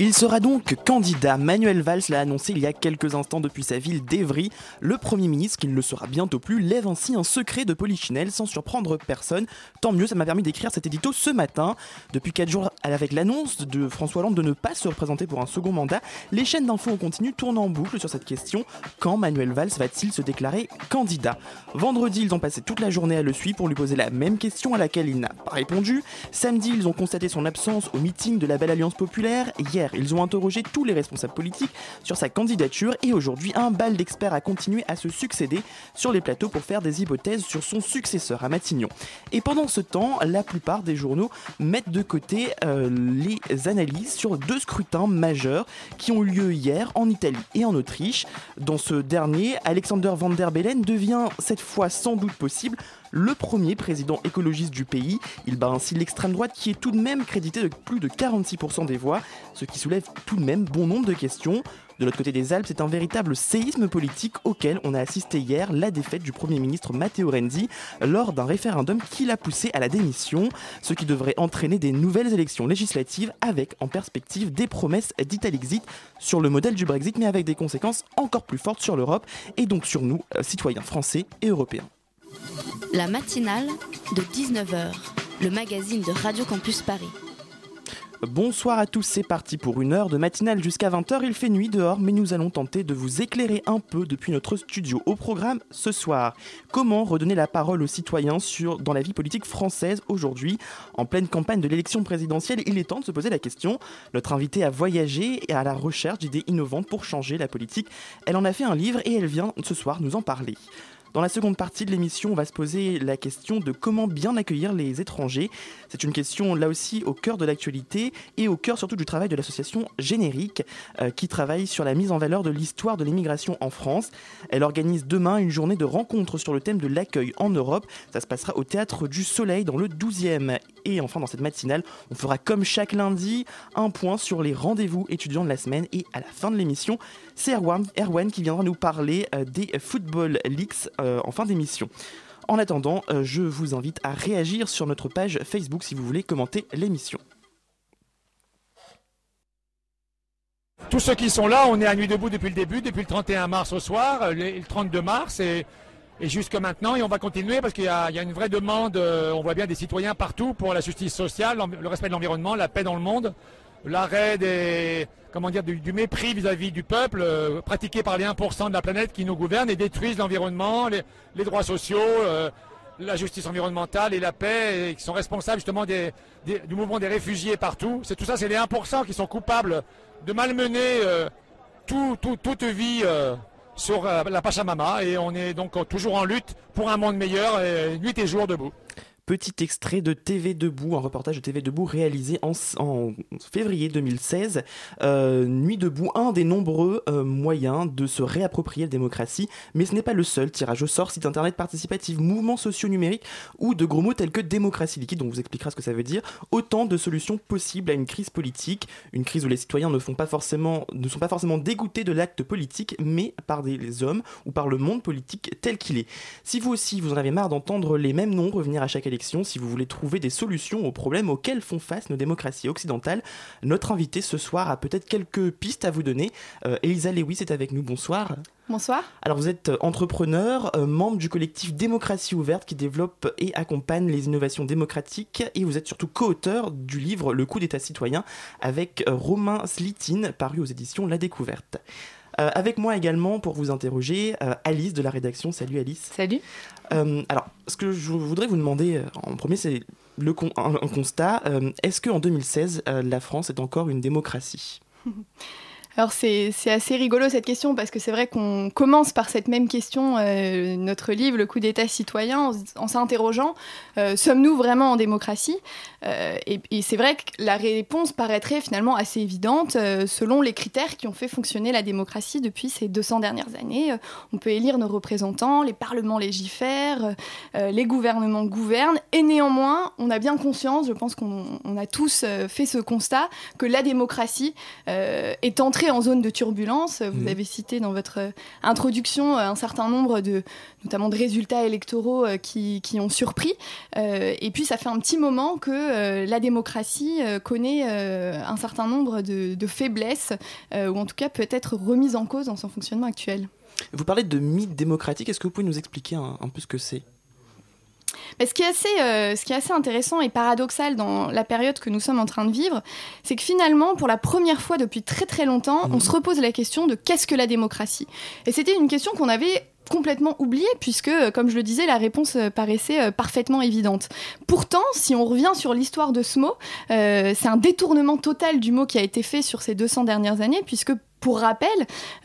Il sera donc candidat. Manuel Valls l'a annoncé il y a quelques instants depuis sa ville d'Evry. Le Premier ministre, qui ne le sera bientôt plus, lève ainsi un secret de polichinelle sans surprendre personne. Tant mieux, ça m'a permis d'écrire cet édito ce matin. Depuis 4 jours, avec l'annonce de François Hollande de ne pas se représenter pour un second mandat, les chaînes d'infos en continu tournent en boucle sur cette question. Quand Manuel Valls va-t-il se déclarer candidat? Vendredi, ils ont passé toute la journée à le suivre pour lui poser la même question à laquelle il n'a pas répondu. Samedi, ils ont constaté son absence au meeting de la Belle Alliance Populaire. Hier, ils ont interrogé tous les responsables politiques sur sa candidature. Et aujourd'hui, un bal d'experts a continué à se succéder sur les plateaux pour faire des hypothèses sur son successeur à Matignon. Et pendant ce temps, la plupart des journaux mettent de côté euh, les analyses sur deux scrutins majeurs qui ont eu lieu hier en Italie et en Autriche. Dans ce dernier, Alexander Van der Bellen devient cette fois sans doute possible le premier président écologiste du pays. Il bat ainsi l'extrême droite qui est tout de même crédité de plus de 46% des voix, ce qui soulève tout de même bon nombre de questions. De l'autre côté des Alpes, c'est un véritable séisme politique auquel on a assisté hier la défaite du Premier ministre Matteo Renzi lors d'un référendum qui l'a poussé à la démission, ce qui devrait entraîner des nouvelles élections législatives avec en perspective des promesses d'Italexit sur le modèle du Brexit mais avec des conséquences encore plus fortes sur l'Europe et donc sur nous, euh, citoyens français et européens. La matinale de 19h, le magazine de Radio Campus Paris. Bonsoir à tous, c'est parti pour une heure de matinale jusqu'à 20h. Il fait nuit dehors, mais nous allons tenter de vous éclairer un peu depuis notre studio. Au programme ce soir, comment redonner la parole aux citoyens dans la vie politique française aujourd'hui? En pleine campagne de l'élection présidentielle, il est temps de se poser la question. Notre invitée a voyagé et à la recherche d'idées innovantes pour changer la politique. Elle en a fait un livre et elle vient ce soir nous en parler. Dans la seconde partie de l'émission, on va se poser la question de comment bien accueillir les étrangers. C'est une question là aussi au cœur de l'actualité et au cœur surtout du travail de l'association Générique euh, qui travaille sur la mise en valeur de l'histoire de l'immigration en France. Elle organise demain une journée de rencontres sur le thème de l'accueil en Europe. Ça se passera au Théâtre du Soleil dans le 12e. Et enfin dans cette matinale, on fera comme chaque lundi un point sur les rendez-vous étudiants de la semaine et à la fin de l'émission, c'est Erwan, Erwan qui viendra nous parler euh, des Football Leaks euh, en fin d'émission. En attendant, euh, je vous invite à réagir sur notre page Facebook si vous voulez commenter l'émission. Tous ceux qui sont là, on est à Nuit debout depuis le début, depuis le 31 mars au soir, euh, le le 32 mars et, jusque maintenant. Et on va continuer parce qu'il y, a une vraie demande, on voit bien des citoyens partout pour la justice sociale, le respect de l'environnement, la paix dans le monde, l'arrêt du, mépris vis-à-vis du peuple euh, pratiqué par les 1% de la planète qui nous gouvernent et détruisent l'environnement, les, droits sociaux. euh, la justice environnementale et la paix et qui sont responsables justement du mouvement des réfugiés partout. C'est tout ça, c'est les 1% qui sont coupables de malmener euh, tout- tout- toute vie sur la Pachamama et on est donc toujours en lutte pour un monde meilleur, nuit et jour debout. Petit extrait de TV Debout, un reportage de TV Debout réalisé en, février 2016. Euh, Nuit debout, un des nombreux euh, moyens de se réapproprier la démocratie, mais ce n'est pas le seul tirage au sort, site internet participatif, mouvements sociaux numériques ou de gros mots tels que démocratie liquide, dont on vous expliquera ce que ça veut dire. Autant de solutions possibles à une crise politique, une crise où les citoyens ne, font pas forcément, ne sont pas forcément dégoûtés de l'acte politique, mais par des hommes ou par le monde politique tel qu'il est. Si vous aussi vous en avez marre d'entendre les mêmes noms revenir à chaque élection, si vous voulez trouver des solutions aux problèmes auxquels font face nos démocraties occidentales, notre invité ce soir a peut-être quelques pistes à vous donner. Euh, Elisa Lewis est avec nous, bonsoir. Bonsoir. Alors vous êtes entrepreneur, euh, membre du collectif Démocratie ouverte qui développe et accompagne les innovations démocratiques et vous êtes surtout co-auteur du livre Le coup d'état citoyen avec euh, Romain Slitine paru aux éditions La Découverte. Euh, avec moi également pour vous interroger, euh, Alice de la rédaction. Salut Alice. Salut. Euh, alors, ce que je voudrais vous demander euh, en premier, c'est le un, constat. Euh, Est-ce qu'en 2016, euh, la France est encore une démocratie? Alors c'est assez rigolo cette question parce que c'est vrai qu'on commence par cette même question, notre livre, Le coup d'État citoyen, en, s'interrogeant, sommes-nous vraiment en démocratie? Euh, Et, c'est vrai que la réponse paraîtrait finalement assez évidente selon les critères qui ont fait fonctionner la démocratie depuis ces 200 dernières années. on peut élire nos représentants, les parlements légifèrent, les gouvernements gouvernent, et néanmoins, on a bien conscience, je pense qu'on a tous fait ce constat, que la démocratie est entrée en zone de turbulence. Vous mhm. avez cité dans votre euh, introduction euh, un certain nombre de, notamment de résultats électoraux euh, qui, ont surpris. et puis, ça fait un petit moment que la démocratie connaît un certain nombre de, faiblesses, ou en tout cas peut être remise en cause dans son fonctionnement actuel. Vous parlez de mythe démocratique. Est-ce que vous pouvez nous expliquer un peu ce que c'est? Ce, qui est assez, euh, ce qui est assez intéressant et paradoxal dans la période que nous sommes en train de vivre, c'est que finalement, pour la première fois depuis très très longtemps, on mhm. se repose la question de qu'est-ce que la démocratie? Et c'était une question qu'on avait complètement oubliée puisque, euh, comme je le disais, la réponse euh, paraissait parfaitement évidente. Pourtant, si on revient sur l'histoire de ce mot, c'est un détournement total du mot qui a été fait sur ces 200 dernières années, puisque pour rappel,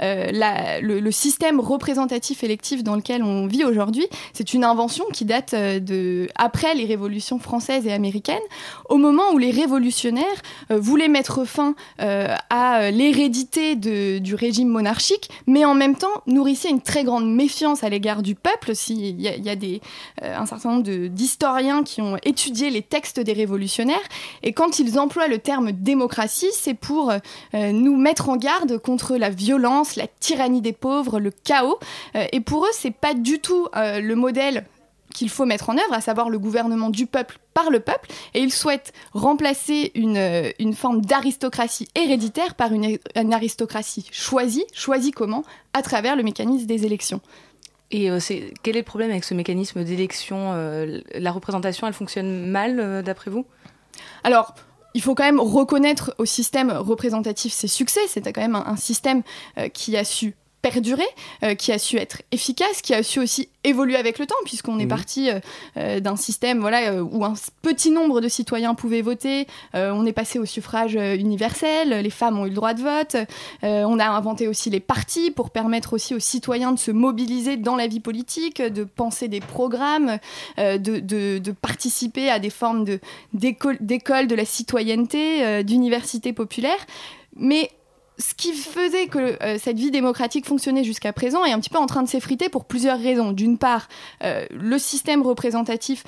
euh, le, système représentatif électif dans lequel on vit aujourd'hui, c'est une invention qui date euh, de après les révolutions françaises et américaines, au moment où les révolutionnaires euh, voulaient mettre fin à l'hérédité du régime monarchique, mais en même temps nourrissaient une très grande méfiance à l'égard du peuple. S'il y, a un certain nombre d'historiens qui ont étudié les textes des révolutionnaires, et quand ils emploient le terme démocratie, c'est pour nous mettre en garde contre la violence, la tyrannie des pauvres, le chaos. Euh, et pour eux, c'est pas du tout euh, le modèle qu'il faut mettre en œuvre, à savoir le gouvernement du peuple par le peuple, et ils souhaitent remplacer une, euh, une forme d'aristocratie héréditaire par une, aristocratie choisie, choisie comment? À travers le mécanisme des élections. Et quel est le problème avec ce mécanisme d'élection La représentation, elle fonctionne mal, d'après vous? Alors, il faut quand même reconnaître au système représentatif ses succès. C'était quand même un, système euh, qui a su perdurer, euh, qui a su être efficace, qui a su aussi évoluer avec le temps, puisqu'on est mmh. parti euh, euh, d'un système voilà, où un petit nombre de citoyens pouvaient voter, on est passé au suffrage universel, les femmes ont eu le droit de vote, on a inventé aussi les partis pour permettre aussi aux citoyens de se mobiliser dans la vie politique, de penser des programmes, de, de, de, participer à des formes d'école de la citoyenneté, d'universités populaires. Mais ce qui faisait que euh, cette vie démocratique fonctionnait jusqu'à présent est un petit peu en train de s'effriter pour plusieurs raisons. D'une part, euh, le système représentatif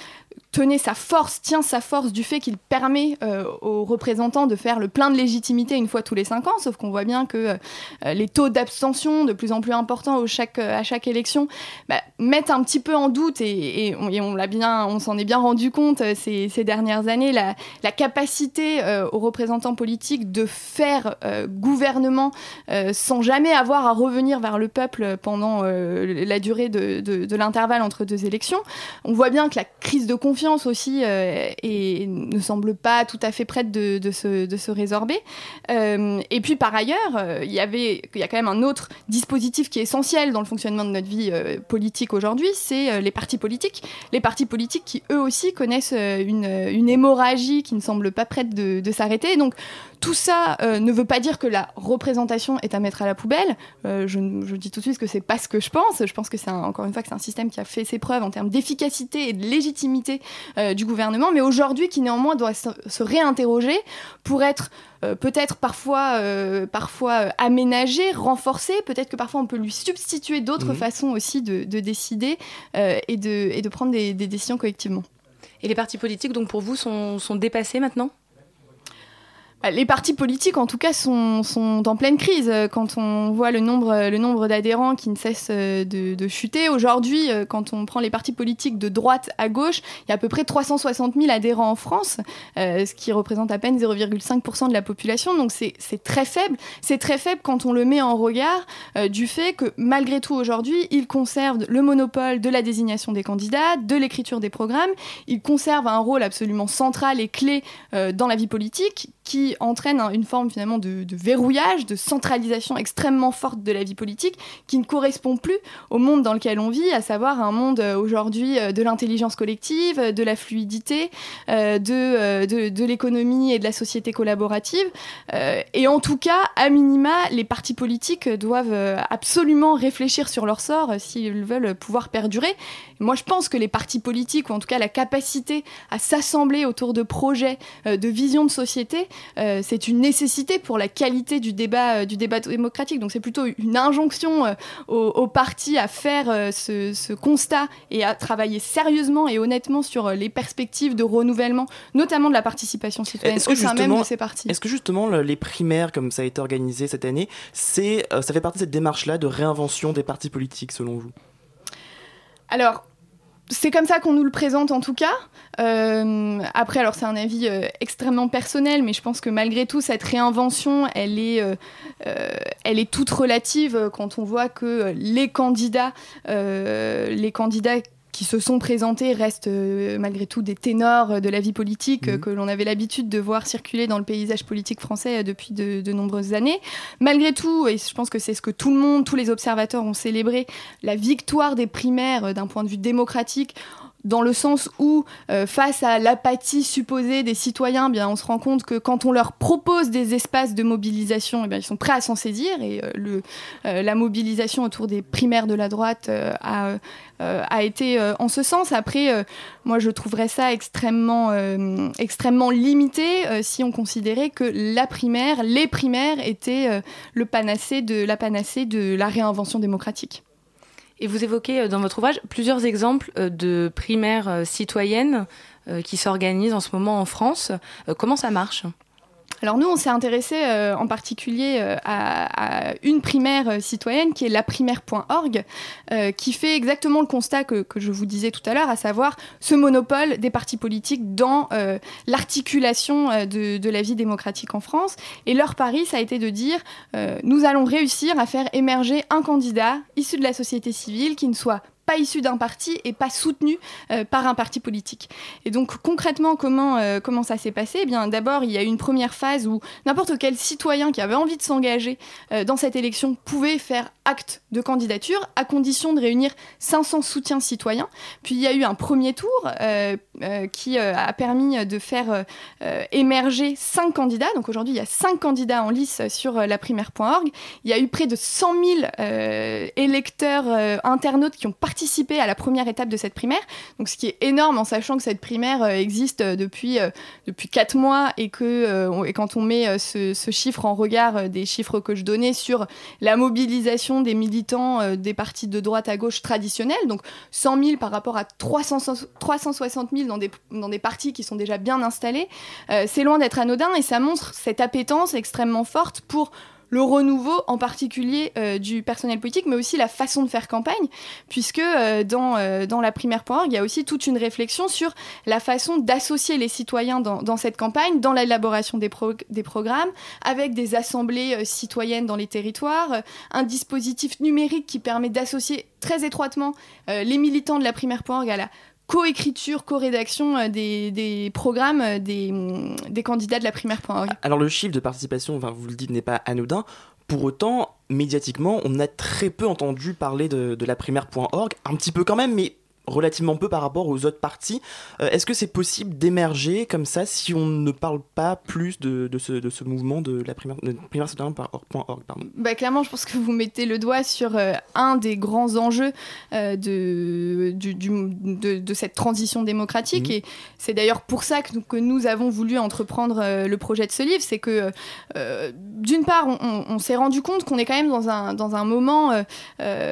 tenait sa force, tient sa force du fait qu'il permet euh, aux représentants de faire le plein de légitimité une fois tous les cinq ans, sauf qu'on voit bien que euh, les taux d'abstention de plus en plus importants au chaque, à chaque élection bah, mettent un petit peu en doute, et, on, on s'en est bien rendu compte euh, ces, ces, dernières années, la, la capacité aux représentants politiques de faire gouvernement sans jamais avoir à revenir vers le peuple pendant la durée de, de, de l'intervalle entre deux élections. On voit bien que la crise de confiance aussi euh, et ne semble pas tout à fait prête de, se, de se, résorber. Euh, et puis par ailleurs, euh, il y avait, il y a quand même un autre dispositif qui est essentiel dans le fonctionnement de notre vie politique aujourd'hui, c'est les partis politiques. Les partis politiques qui eux aussi connaissent une, une hémorragie qui ne semble pas prête de, de s'arrêter. Donc tout ça ne veut pas dire que la représentation est à mettre à la poubelle. je, je, dis tout de suite que c'est pas ce que je pense. Je pense que c'est encore une fois que c'est un système qui a fait ses preuves en termes d'efficacité et de légitimité euh, du gouvernement, mais aujourd'hui qui néanmoins doit se, réinterroger pour être euh, peut-être parfois, euh, parfois aménagé, renforcé, peut-être que parfois on peut lui substituer d'autres mhm. façons aussi de, décider et, de, et de prendre des, décisions collectivement. Et les partis politiques, donc pour vous, sont dépassés maintenant? Les partis politiques, en tout cas, sont, en pleine crise. Quand on voit le nombre, le nombre d'adhérents qui ne cesse de, chuter, aujourd'hui, quand on prend les partis politiques de droite à gauche, il y a à peu près 360 000 adhérents en France, euh, ce qui représente à peine 0,5% de la population. Donc c'est très faible. C'est très faible quand on le met en regard euh, du fait que, malgré tout, aujourd'hui, ils conservent le monopole de la désignation des candidats, de l'écriture des programmes. Ils conservent un rôle absolument central et clé euh, dans la vie politique qui entraîne une forme finalement de, verrouillage, de centralisation extrêmement forte de la vie politique, qui ne correspond plus au monde dans lequel on vit, à savoir un monde aujourd'hui de l'intelligence collective, de la fluidité, de, de, l'économie et de la société collaborative. et en tout cas, à minima, les partis politiques doivent absolument réfléchir sur leur sort s'ils veulent pouvoir perdurer. Moi, je pense que les partis politiques, ou en tout cas la capacité à s'assembler autour de projets, euh, de visions de société, euh, c'est une nécessité pour la qualité du débat, euh, du débat démocratique. Donc c'est plutôt une injonction aux, partis à faire ce, constat et à travailler sérieusement et honnêtement sur les perspectives de renouvellement, notamment de la participation citoyenne au sein même de ces partis. Est-ce que justement les primaires, comme ça a été organisé cette année, c'est, ça fait partie de cette démarche-là de réinvention des partis politiques selon vous? Alors, c'est comme ça qu'on nous le présente en tout cas. Euh, après, alors c'est un avis euh, extrêmement personnel, mais je pense que malgré tout, cette réinvention, elle est, euh, elle est toute relative quand on voit que les candidats, les candidats qui se sont présentés restent euh, malgré tout des ténors euh, de la vie politique euh, mhm. que l'on avait l'habitude de voir circuler dans le paysage politique français depuis de, de, nombreuses années. Malgré tout, et je pense que c'est ce que tout le monde, tous les observateurs ont célébré, la victoire des primaires d'un point de vue démocratique dans le sens où, euh, face à l'apathie supposée des citoyens, bien, on se rend compte que quand on leur propose des espaces de mobilisation, eh bien, ils sont prêts à s'en saisir. Et euh, euh, la mobilisation autour des primaires de la droite a, été en ce sens. Après, moi, je trouverais ça extrêmement, limité si on considérait que la primaire, les primaires étaient le la panacée de la réinvention démocratique. Et vous évoquez euh, dans votre ouvrage plusieurs exemples euh, de primaires euh, citoyennes qui s'organisent en ce moment en France. Comment ça marche? Alors nous, on s'est intéressé euh, en particulier euh, à, une primaire euh, citoyenne qui est laprimaire.org, qui fait exactement le constat que, je vous disais tout à l'heure, à savoir ce monopole des partis politiques dans l'articulation de, de, la vie démocratique en France. Et leur pari, ça a été de dire, nous allons réussir à faire émerger un candidat issu de la société civile qui ne soit pas issu d'un parti et pas soutenu euh, par un parti politique. Et donc concrètement, comment, euh, comment ça s'est passé? Eh bien, D'abord, il y a eu une première phase où n'importe quel citoyen qui avait envie de s'engager euh, dans cette élection pouvait faire acte de candidature à condition de réunir 500 soutiens citoyens. Puis il y a eu un premier tour qui a permis de faire émerger 5 candidats. Donc aujourd'hui, il y a 5 candidats en lice sur la primaire.org. Il y a eu près de 100 000 électeurs, internautes qui ont participé à la première étape de cette primaire. Donc, ce qui est énorme en sachant que cette primaire euh, existe euh, depuis, euh, depuis 4 mois et que et quand on met ce, chiffre en regard des chiffres que je donnais sur la mobilisation des militants des partis de droite à gauche traditionnels, donc 100 000 par rapport à 300, 360 000 dans des, dans des partis qui sont déjà bien installés, c'est loin d'être anodin et ça montre cette appétence extrêmement forte pour le renouveau en particulier euh, du personnel politique, mais aussi la façon de faire campagne, puisque euh, dans, euh, dans la primaire.org, il y a aussi toute une réflexion sur la façon d'associer les citoyens dans, dans, cette campagne, dans l'élaboration des, des programmes, avec des assemblées citoyennes dans les territoires, un dispositif numérique qui permet d'associer très étroitement les militants de la primaire.org à la co-écriture, co-rédaction euh, des, programmes euh, des, candidats de la primaire.org. Alors le chiffre de participation, vous le dites, n'est pas anodin. Pour autant, médiatiquement, on a très peu entendu parler de la primaire.org, un petit peu quand même, mais relativement peu par rapport aux autres parties. Euh, est-ce que c'est possible d'émerger comme ça si on ne parle pas plus de, de, ce, de ce, mouvement de la primaire, primaire bah, Clairement, je pense que vous mettez le doigt sur euh, un des grands enjeux euh, de, du, de, de, cette transition démocratique. Mhm. Et c'est d'ailleurs pour ça que nous, que nous, avons voulu entreprendre le projet de ce livre. C'est que, d'une part, on, on s'est rendu compte qu'on est quand même dans un, dans un moment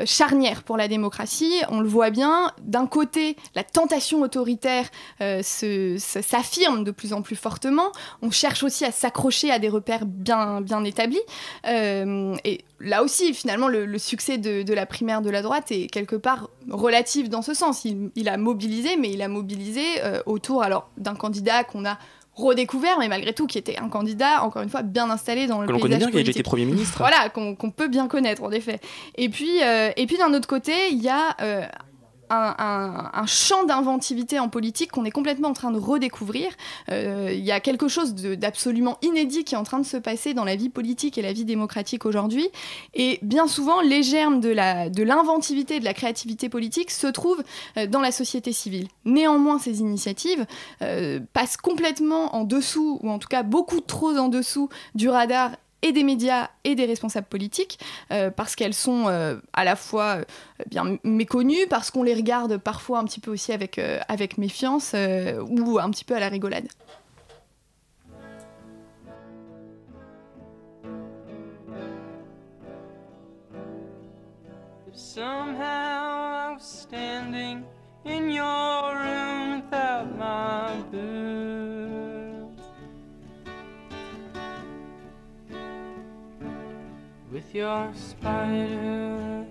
charnière pour la démocratie. On le voit bien. D'un d'un côté, la tentation autoritaire euh, s'affirme de plus en plus fortement. On cherche aussi à s'accrocher à des repères bien, bien établis. Euh, et là aussi, finalement, le, succès de, la primaire de la droite est quelque part relatif dans ce sens. Il, a mobilisé, mais il a mobilisé euh, autour alors d'un candidat qu'on a redécouvert, mais malgré tout, qui était un candidat, encore une fois, bien installé dans le que paysage connaît bien, qui a été Premier ministre. Voilà, qu'on peut bien connaître, en effet. Et puis, et puis d'un autre côté, il y a un, champ d'inventivité en politique qu'on est complètement en train de redécouvrir. Euh, il y a quelque chose d'absolument inédit qui est en train de se passer dans la vie politique et la vie démocratique aujourd'hui. Et bien souvent, les germes de l'inventivité, de, de la créativité politique se trouvent euh, dans la société civile. Néanmoins, ces initiatives euh, passent complètement en dessous, ou en tout cas beaucoup trop en dessous du radar et des médias et des responsables politiques, euh, parce qu'elles sont euh, à la fois euh, bien méconnues, parce qu'on les regarde parfois un petit peu aussi avec, avec méfiance ou un petit peu à la rigolade. Somehow standing in your room your spider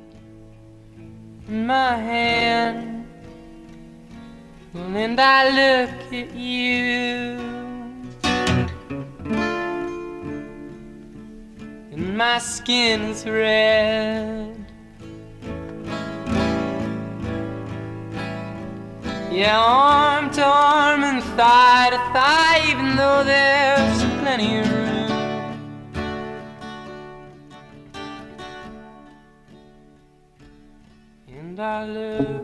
in my hand. And I look at you, and my skin is red. Yeah, arm to arm and thigh to thigh, even though there's plenty of and I live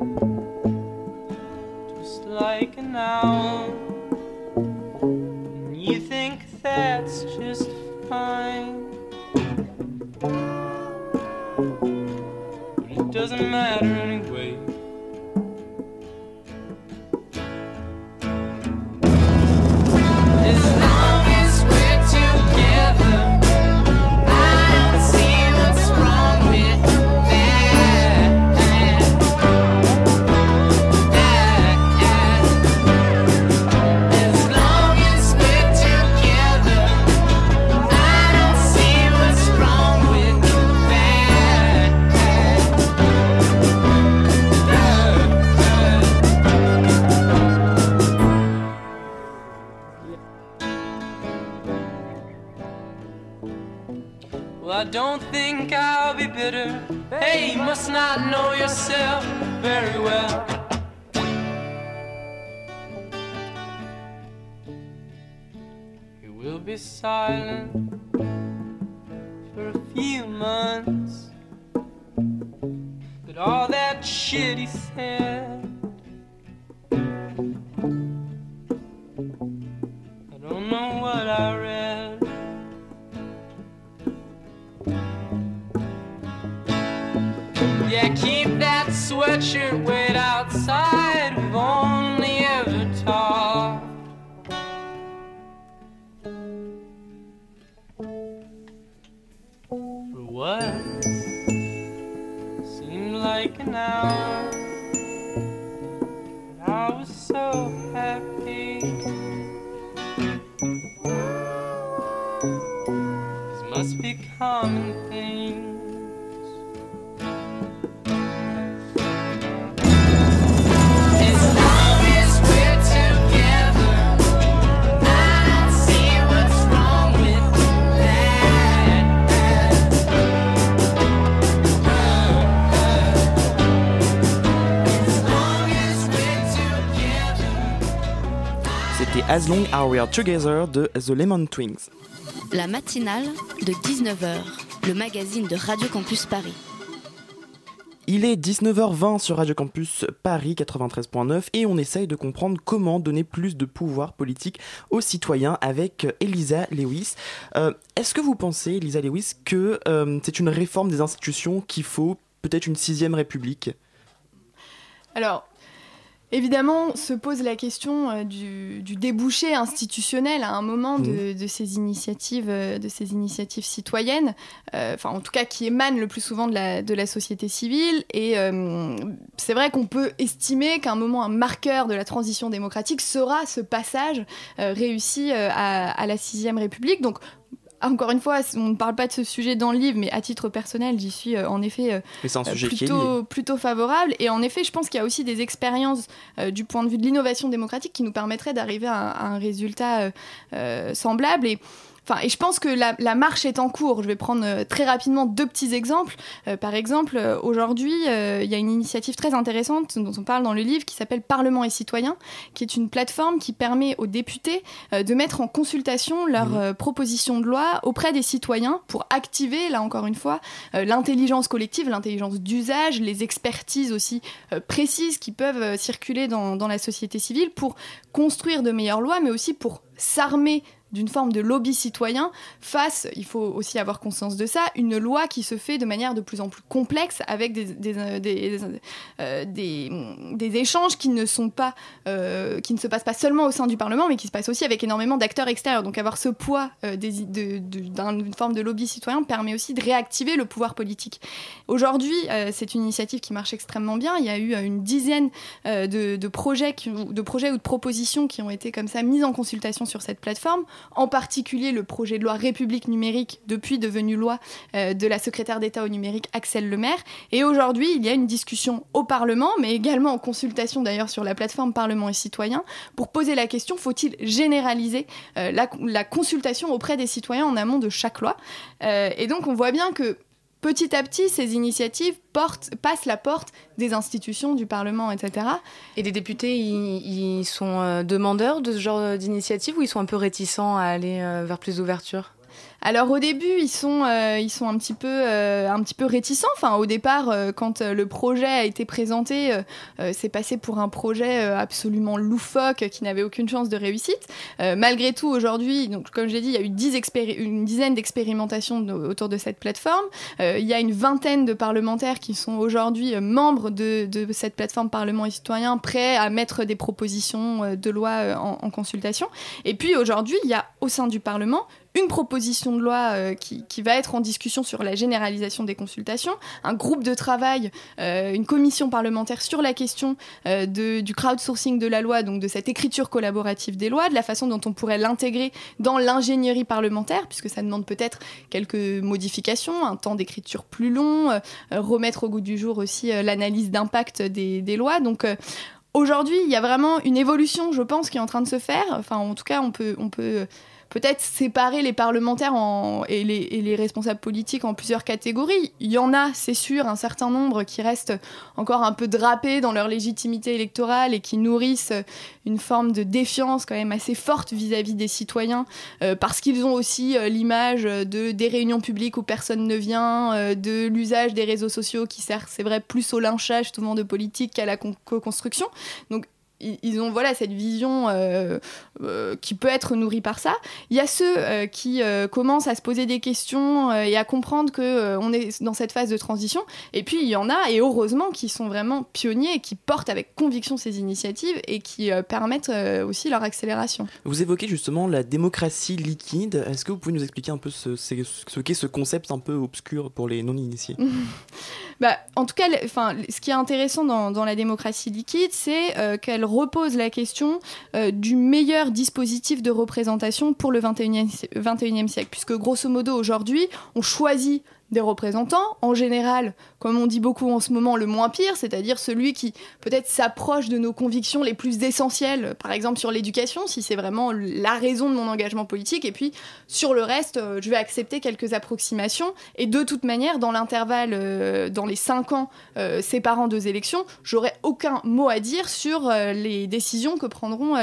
just like an owl. And you think that's just fine, but it doesn't matter anyway. As Long As We Are Together de The Lemon Twins. La matinale de 19h, le magazine de Radio Campus Paris. Il est 19h20 sur Radio Campus Paris 93.9 et on essaye de comprendre comment donner plus de pouvoir politique aux citoyens avec Elisa Lewis. Euh, est-ce que vous pensez, Elisa Lewis, que euh, c'est une réforme des institutions qu'il faut peut-être une sixième république? Alors, Évidemment, se pose la question euh, du, débouché institutionnel à un moment de, mmh. ces initiatives, euh, de ces initiatives citoyennes, euh, enfin en tout cas qui émanent le plus souvent de la, de la société civile. Et c'est vrai qu'on peut estimer qu'à un moment, un marqueur de la transition démocratique sera ce passage réussi à, à, la sixième République. Donc encore une fois, on ne parle pas de ce sujet dans le livre, mais à titre personnel, j'y suis euh, en effet euh, euh, plutôt, favorable. Et en effet, je pense qu'il y a aussi des expériences du point de vue de l'innovation démocratique qui nous permettraient d'arriver à, un résultat semblable. Et Enfin, et je pense que la, la, marche est en cours. Je vais prendre euh, très rapidement deux petits exemples. Euh, par exemple, euh, aujourd'hui, il y a une initiative très intéressante dont on parle dans le livre qui s'appelle Parlement et citoyens, qui est une plateforme qui permet aux députés de mettre en consultation leurs mmh. propositions de loi auprès des citoyens pour activer, là encore une fois, l'intelligence collective, l'intelligence d'usage, les expertises aussi précises qui peuvent circuler dans, dans la société civile pour construire de meilleures lois, mais aussi pour s'armer d'une forme de lobby citoyen face, il faut aussi avoir conscience de ça, une loi qui se fait de manière de plus en plus complexe avec des, des, euh, euh, des, des, échanges qui ne, sont pas, euh, qui ne se passent pas seulement au sein du Parlement, mais qui se passent aussi avec énormément d'acteurs extérieurs. Donc avoir ce poids d'une forme de lobby citoyen permet aussi de réactiver le pouvoir politique. Aujourd'hui, c'est une initiative qui marche extrêmement bien. Il y a eu une dizaine de, projets de projets ou de propositions qui ont été comme ça mises en consultation sur cette plateforme en particulier le projet de loi République numérique, depuis devenu loi euh, de la secrétaire d'État au numérique Axel Lemaire. Et aujourd'hui, il y a une discussion au Parlement, mais également en consultation d'ailleurs sur la plateforme Parlement et citoyens, pour poser la question faut-il généraliser euh, la, consultation auprès des citoyens en amont de chaque loi? Euh, Et donc on voit bien que petit à petit, ces initiatives passent la porte des institutions, du Parlement, etc. Et les députés, ils, sont euh, demandeurs de ce genre d'initiative ou ils sont un peu réticents à aller euh, vers plus d'ouverture? Alors au début, ils sont, euh, ils sont un, petit peu, euh, un petit peu réticents. Enfin, au départ, euh, quand le projet a été présenté, c'est passé pour un projet absolument loufoque qui n'avait aucune chance de réussite. malgré tout, aujourd'hui, donc comme j'ai dit, il y a eu une dizaine d'expérimentations autour de cette plateforme. il y a une vingtaine de parlementaires qui sont aujourd'hui membres de, cette plateforme Parlement et citoyens, prêts à mettre des propositions de loi en consultation. Et puis aujourd'hui, il y a au sein du Parlement une proposition de loi euh, qui, va être en discussion sur la généralisation des consultations, un groupe de travail, euh, une commission parlementaire sur la question euh, du crowdsourcing de la loi, donc de cette écriture collaborative des lois, de la façon dont on pourrait l'intégrer dans l'ingénierie parlementaire, puisque ça demande peut-être quelques modifications, un temps d'écriture plus long, remettre au goût du jour aussi l'analyse d'impact des, lois. Donc aujourd'hui, il y a vraiment une évolution, je pense, qui est en train de se faire. Enfin, en tout cas, on peut peut-être séparer les parlementaires et, les, responsables politiques en plusieurs catégories. Il y en a, c'est sûr, un certain nombre qui restent encore un peu drapés dans leur légitimité électorale et qui nourrissent une forme de défiance quand même assez forte vis-à-vis des citoyens, euh, parce qu'ils ont aussi euh, l'image de, des réunions publiques où personne ne vient, euh, de l'usage des réseaux sociaux qui sert, c'est vrai, plus au lynchage souvent de politique qu'à la co-construction. Donc ils ont voilà cette vision euh, euh, qui peut être nourrie par ça. Il y a ceux euh, qui commencent à se poser des questions et à comprendre que on est dans cette phase de transition. Et puis il y en a et heureusement qui sont vraiment pionniers et qui portent avec conviction ces initiatives et qui permettent aussi leur accélération. Vous évoquez justement la démocratie liquide. Est-ce que vous pouvez nous expliquer un peu ce, ce qu'est ce concept un peu obscur pour les non-initiés? Bah, en tout cas, enfin, ce qui est intéressant dans, dans la démocratie liquide, c'est qu'elle repose la question euh, du meilleur dispositif de représentation pour le 21e, 21e siècle, puisque grosso modo aujourd'hui, on choisit des représentants, en général, comme on dit beaucoup en ce moment, le moins pire, c'est-à-dire celui qui peut-être s'approche de nos convictions les plus essentielles, par exemple sur l'éducation, si c'est vraiment la raison de mon engagement politique, et puis sur le reste, euh, je vais accepter quelques approximations, et de toute manière, dans l'intervalle, euh, dans les cinq ans euh, séparant deux élections, j'aurai aucun mot à dire sur les décisions que prendront,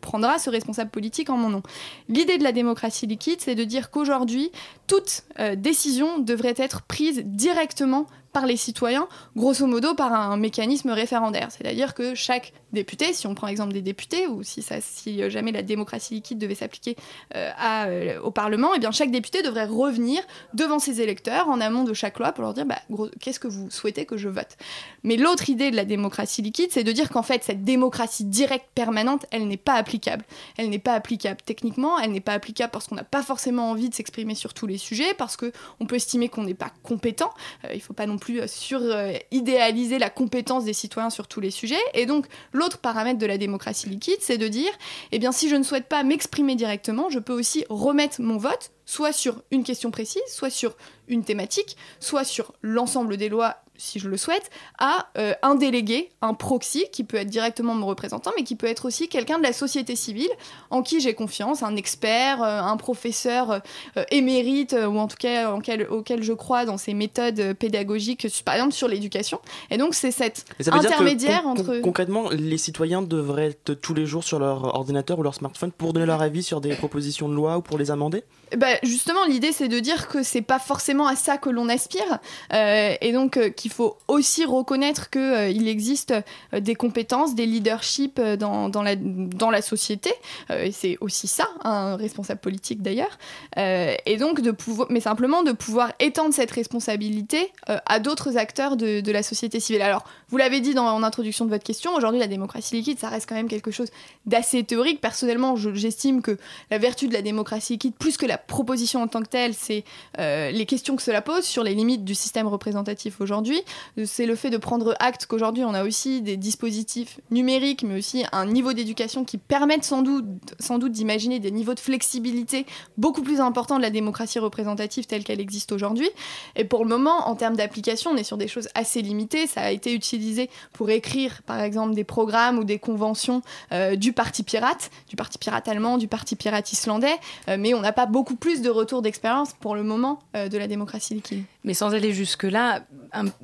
prendra ce responsable politique en mon nom. L'idée de la démocratie liquide, c'est de dire qu'aujourd'hui, toute décision devrait être prise directement par les citoyens, grosso modo par un mécanisme référendaire. C'est-à-dire que chaque député, si on prend l'exemple des députés, ou si, ça, euh, jamais la démocratie liquide devait s'appliquer euh, euh, au Parlement, eh bien chaque député devrait revenir devant ses électeurs en amont de chaque loi pour leur dire bah, qu'est-ce que vous souhaitez que je vote? Mais l'autre idée de la démocratie liquide, c'est de dire qu'en fait, cette démocratie directe permanente, elle n'est pas applicable. Elle n'est pas applicable techniquement, elle n'est pas applicable parce qu'on n'a pas forcément envie de s'exprimer sur tous les sujets, parce qu'on peut estimer qu'on n'est pas compétent. il ne faut pas non plus plus euh, sur-idéaliser la compétence des citoyens sur tous les sujets. Et donc, l'autre paramètre de la démocratie liquide, c'est de dire, eh bien, si je ne souhaite pas m'exprimer directement, je peux aussi remettre mon vote soit sur une question précise, soit sur une thématique, soit sur l'ensemble des lois si je le souhaite, à euh, un délégué, un proxy, qui peut être directement mon représentant, mais qui peut être aussi quelqu'un de la société civile en qui j'ai confiance, un expert, euh, un professeur euh, émérite, ou en tout cas auquel je crois dans ses méthodes pédagogiques, par exemple sur l'éducation. Et donc c'est cet intermédiaire entre... concrètement, les citoyens devraient être tous les jours sur leur ordinateur ou leur smartphone pour donner leur avis sur des propositions de loi ou pour les amender? Bah, justement, l'idée c'est de dire que c'est pas forcément à ça que l'on aspire, et donc qu'il faut aussi reconnaître qu'il euh, existe euh, des compétences, des leaderships euh, dans, dans, la, dans la société. et c'est aussi ça, un responsable politique d'ailleurs. et donc, de pouvoir, mais simplement de pouvoir étendre cette responsabilité à d'autres acteurs de, de, la société civile. Alors, vous l'avez dit dans, en introduction de votre question, aujourd'hui, la démocratie liquide, ça reste quand même quelque chose d'assez théorique. Personnellement, j'estime que la vertu de la démocratie liquide, plus que la proposition en tant que telle, c'est les questions que cela pose sur les limites du système représentatif aujourd'hui c'est le fait de prendre acte qu'aujourd'hui on a aussi des dispositifs numériques, mais aussi un niveau d'éducation qui permettent sans doute, sans doute d'imaginer des niveaux de flexibilité beaucoup plus importants de la démocratie représentative telle qu'elle existe aujourd'hui. Et pour le moment, en termes d'application, on est sur des choses assez limitées. Ça a été utilisé pour écrire, par exemple, des programmes ou des conventions euh, du Parti pirate, du Parti pirate allemand, du Parti pirate islandais, euh, mais on n'a pas beaucoup plus de retours d'expérience pour le moment euh, de la démocratie liquide. Mais sans aller jusque-là,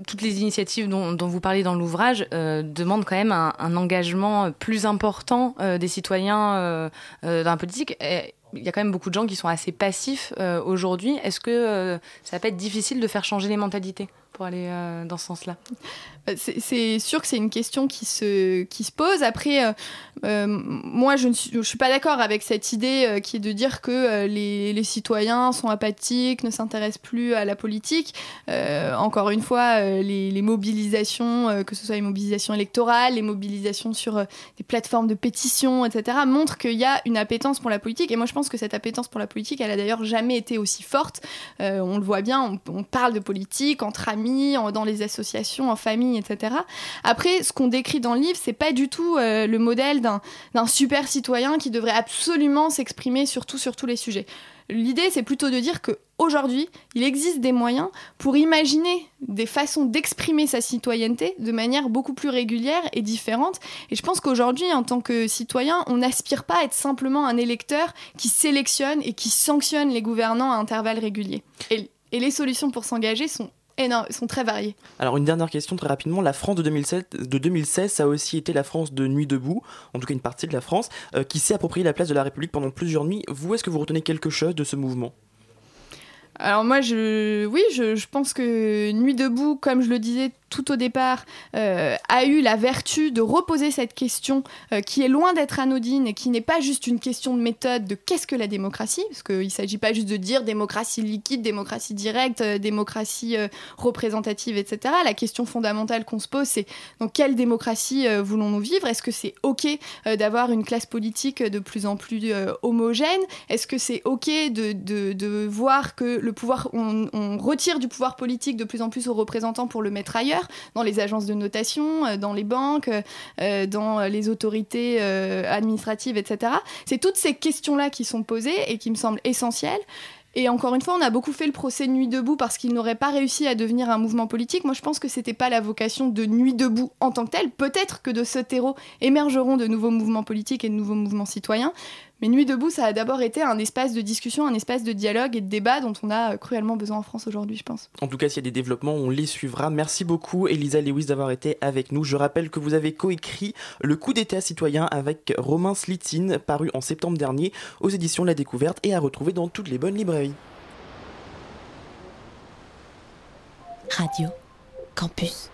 toutes les initiatives dont, vous parlez dans l'ouvrage euh, demandent quand même un, engagement plus important euh, des citoyens dans la politique. il y a quand même beaucoup de gens qui sont assez passifs aujourd'hui. Est-ce que ça peut être difficile de faire changer les mentalités? Pour aller dans ce sens-là bah, c'est sûr que c'est une question qui se, qui se pose. Après, euh, euh, moi, je ne suis, pas d'accord avec cette idée euh, qui est de dire que les, les, citoyens sont apathiques, ne s'intéressent plus à la politique. encore une fois, les, les, mobilisations, que ce soit les mobilisations électorales, les mobilisations sur des plateformes de pétition, etc., montrent qu'il y a une appétence pour la politique. Et moi, je pense que cette appétence pour la politique, elle a d'ailleurs jamais été aussi forte. on le voit bien, on, on, parle de politique entre amis, dans les associations, en famille etc. Après, ce qu'on décrit dans le livre, c'est pas du tout euh, le modèle d'un super citoyen qui devrait absolument s'exprimer sur tout, sur tous les sujets. L'idée, c'est plutôt de dire que aujourd'hui, il existe des moyens pour imaginer des façons d'exprimer sa citoyenneté de manière beaucoup plus régulière et différente. Et je pense qu'aujourd'hui, en tant que citoyen, on n'aspire pas à être simplement un électeur qui sélectionne et qui sanctionne les gouvernants à intervalles réguliers. et les solutions pour s'engager sont et non, ils sont très variés. Alors une dernière question très rapidement. La France de, 2007, de 2016, ça a aussi été la France de Nuit debout, en tout cas une partie de la France, euh, qui s'est approprié la place de la République pendant plusieurs nuits. Vous, est-ce que vous retenez quelque chose de ce mouvement? Alors moi, je, oui, je, pense que Nuit debout, comme je le disais tout au départ, euh, a eu la vertu de reposer cette question euh, qui est loin d'être anodine et qui n'est pas juste une question de méthode de qu'est-ce que la démocratie, parce qu'il ne s'agit pas juste de dire démocratie liquide, démocratie directe, euh, démocratie représentative, etc. La question fondamentale qu'on se pose, c'est dans quelle démocratie voulons-nous vivre? Est-ce que c'est OK d'avoir une classe politique de plus en plus homogène? Est-ce que c'est OK de, de, de, voir que le pouvoir, on, retire du pouvoir politique de plus en plus aux représentants pour le mettre ailleurs dans les agences de notation, euh, dans les banques, euh, dans les autorités euh, administratives, etc. C'est toutes ces questions-là qui sont posées et qui me semblent essentielles. Et encore une fois, on a beaucoup fait le procès Nuit debout parce qu'il n'aurait pas réussi à devenir un mouvement politique. Moi, je pense que c'était pas la vocation de Nuit debout en tant que telle. Peut-être que de ce terreau émergeront de nouveaux mouvements politiques et de nouveaux mouvements citoyens. Mais Nuit debout, ça a d'abord été un espace de discussion, un espace de dialogue et de débat dont on a cruellement besoin en France aujourd'hui, je pense. En tout cas, s'il y a des développements, on les suivra. Merci beaucoup, Elisa Lewis, d'avoir été avec nous. Je rappelle que vous avez coécrit Le coup d'état citoyen avec Romain Slitzin, paru en septembre dernier aux éditions La Découverte et à retrouver dans toutes les bonnes librairies. Radio Campus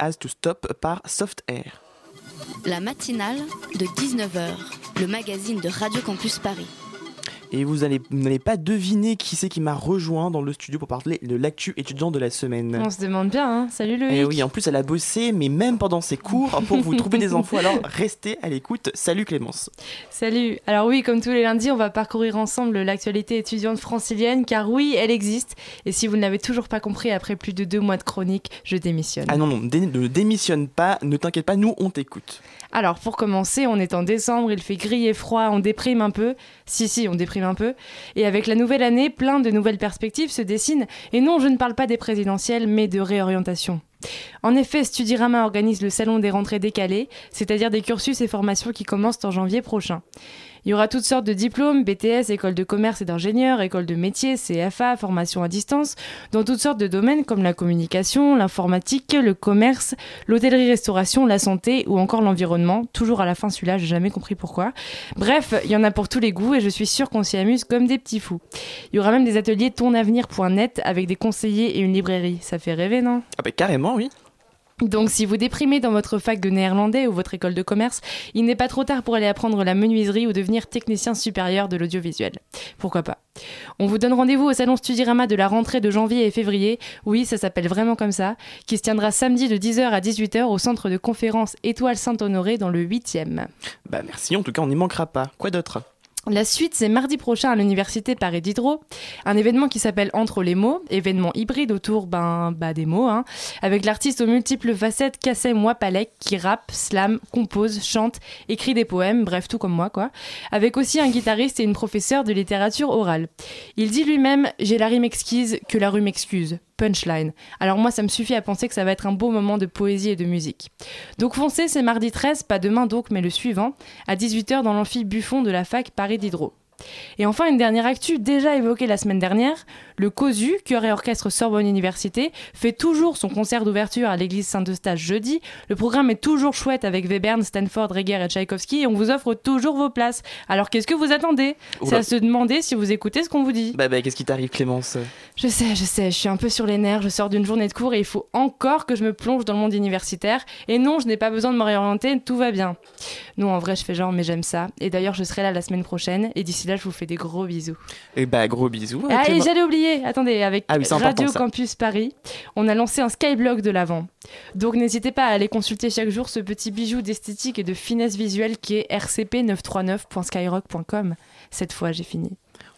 To Stop par Soft Air. La matinale de 19h, le magazine de Radio Campus Paris. Et vous allez- vous n'allez pas deviner qui c'est qui m'a rejoint dans le studio pour parler de l'actu étudiant de la semaine. On se demande bien, hein. Salut Loïc. Et oui, en plus elle a bossé, mais même pendant ses cours, pour vous trouver des infos. Alors restez à l'écoute. Salut Clémence. Salut. Alors oui, comme tous les lundis, on va parcourir ensemble l'actualité étudiante francilienne, car oui, elle existe. Et si vous ne l'avez toujours pas compris après plus de deux mois de chronique, je démissionne. Ah non, non, dé- ne démissionne pas, ne t'inquiète pas, nous on t'écoute. Alors pour commencer, on est en décembre, il fait gris et froid, on déprime un peu. Si, si, on déprime un peu. Et avec la nouvelle année, plein de nouvelles perspectives se dessinent. Et non, je ne parle pas des présidentielles, mais de réorientation. En effet, Studirama organise le salon des rentrées décalées, c'est-à-dire des cursus et formations qui commencent en janvier prochain. Il y aura toutes sortes de diplômes, BTS, école de commerce et d'ingénieur, école de métier, CFA, formation à distance, dans toutes sortes de domaines comme la communication, l'informatique, le commerce, l'hôtellerie-restauration, la santé ou encore l'environnement. Toujours à la fin celui-là, j'ai jamais compris pourquoi. Bref, il y en a pour tous les goûts et je suis sûre qu'on s'y amuse comme des petits fous. Il y aura même des ateliers tonavenir.net avec des conseillers et une librairie. Ça fait rêver, non? Ah bah carrément, oui. Donc si vous déprimez dans votre fac de néerlandais ou votre école de commerce, il n'est pas trop tard pour aller apprendre la menuiserie ou devenir technicien supérieur de l'audiovisuel. Pourquoi pas? On vous donne rendez-vous au salon Studirama de la rentrée de janvier et février, oui ça s'appelle vraiment comme ça, qui se tiendra samedi de 10h à 18h au centre de conférence Étoile Saint-Honoré dans le 8e. Bah merci, en tout cas on n'y manquera pas. Quoi d'autre? La suite, c'est mardi prochain à l'université Paris Diderot, un événement qui s'appelle Entre les mots, événement hybride autour ben, bah, des mots, hein, avec l'artiste aux multiples facettes Kassem Wapalek qui rappe, slam, compose, chante, écrit des poèmes, bref, tout comme moi, quoi. Avec aussi un guitariste et une professeure de littérature orale. Il dit lui-même J'ai la rime exquise, que la rue m'excuse. Punchline. Alors moi, ça me suffit à penser que ça va être un beau moment de poésie et de musique. Donc foncez, c'est mardi 13, pas demain donc, mais le suivant, à 18h dans l'amphi Buffon de la fac Paris Diderot. Et enfin, une dernière actu déjà évoquée la semaine dernière, Le COSU, chœur et orchestre Sorbonne Université, fait toujours son concert d'ouverture à l'église Saint-Eustache jeudi. Le programme est toujours chouette avec Webern, Stanford, Reger et Tchaïkovski et on vous offre toujours vos places. Alors qu'est-ce que vous attendez? C'est à se demander si vous écoutez ce qu'on vous dit. Bah, bah, qu'est-ce qui t'arrive, Clémence? Je sais, je sais, je suis un peu sur les nerfs, je sors d'une journée de cours et il faut encore que je me plonge dans le monde universitaire. Et non, je n'ai pas besoin de me réorienter, tout va bien. Non, en vrai, je fais genre, mais j'aime ça. Et d'ailleurs, je serai là la semaine prochaine. Et d'ici là, je vous fais des gros bisous. Et bah, gros bisous. Ah, et j'allais oublier, attendez, avec Ah oui, Radio. Campus Paris, on a lancé un Skyblog de l'avant. Donc n'hésitez pas à aller consulter chaque jour ce petit bijou d'esthétique et de finesse visuelle qui est rcp939.skyrock.com. Cette fois, j'ai fini.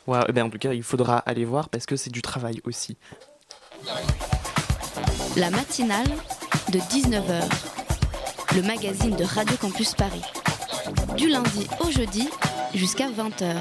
Ouais, eh ben, en tout cas, il faudra aller voir parce que c'est du travail aussi. La matinale de 19h. Le magazine de Radio Campus Paris. Du lundi au jeudi jusqu'à 20h.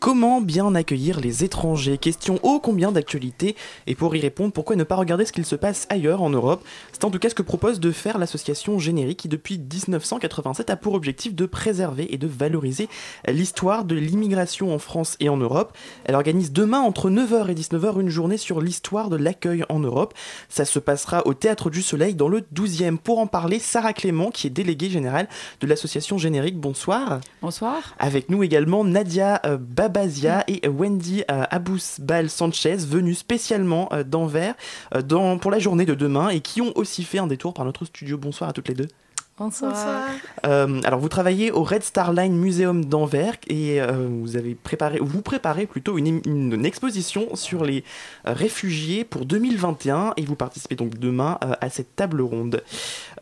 Comment bien accueillir les étrangers Question ô combien d'actualité. Et pour y répondre, pourquoi ne pas regarder ce qu'il se passe ailleurs en Europe? C'est en tout cas ce que propose de faire l'association Générique qui depuis 1987 a pour objectif de préserver et de valoriser l'histoire de l'immigration en France et en Europe. Elle organise demain entre 9h et 19h une journée sur l'histoire de l'accueil en Europe. Ça se passera au Théâtre du Soleil dans le 12e. Pour en parler, Sarah Clément qui est déléguée générale de l'association Générique. Bonsoir. Bonsoir. Avec nous également Nadia euh, Babazia et Wendy euh, Abousbal Sanchez, venus spécialement euh, d'Anvers euh, pour la journée de demain et qui ont aussi fait un détour par notre studio. Bonsoir à toutes les deux. Bonsoir. Euh, alors vous travaillez au Red Star Line Museum d'Anvers et euh, vous avez préparé, vous préparez plutôt une, exposition sur les euh, réfugiés pour 2021 et vous participez donc demain euh, à cette table ronde,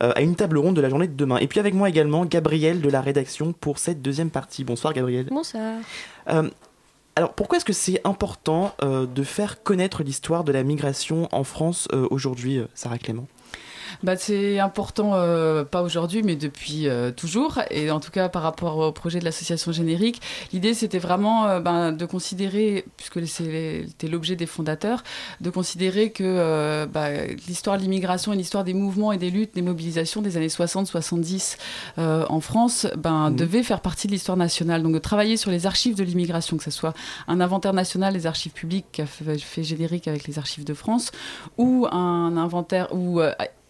euh, à une table ronde de la journée de demain. Et puis avec moi également Gabriel de la rédaction pour cette deuxième partie. Bonsoir Gabriel. Bonsoir. Euh, alors pourquoi est-ce que c'est important euh, de faire connaître l'histoire de la migration en France euh, aujourd'hui, Sarah Clément? Bah, c'est important, euh, pas aujourd'hui, mais depuis euh, toujours. Et en tout cas, par rapport au projet de l'association générique, l'idée, c'était vraiment euh, ben, de considérer, puisque c'était l'objet des fondateurs, de considérer que euh, bah, l'histoire de l'immigration et l'histoire des mouvements et des luttes, des mobilisations des années 60-70 euh, en France ben, devait faire partie de l'histoire nationale. Donc, de travailler sur les archives de l'immigration, que ce soit un inventaire national des archives publiques qu'a fait, fait générique avec les archives de France, ou un inventaire, ou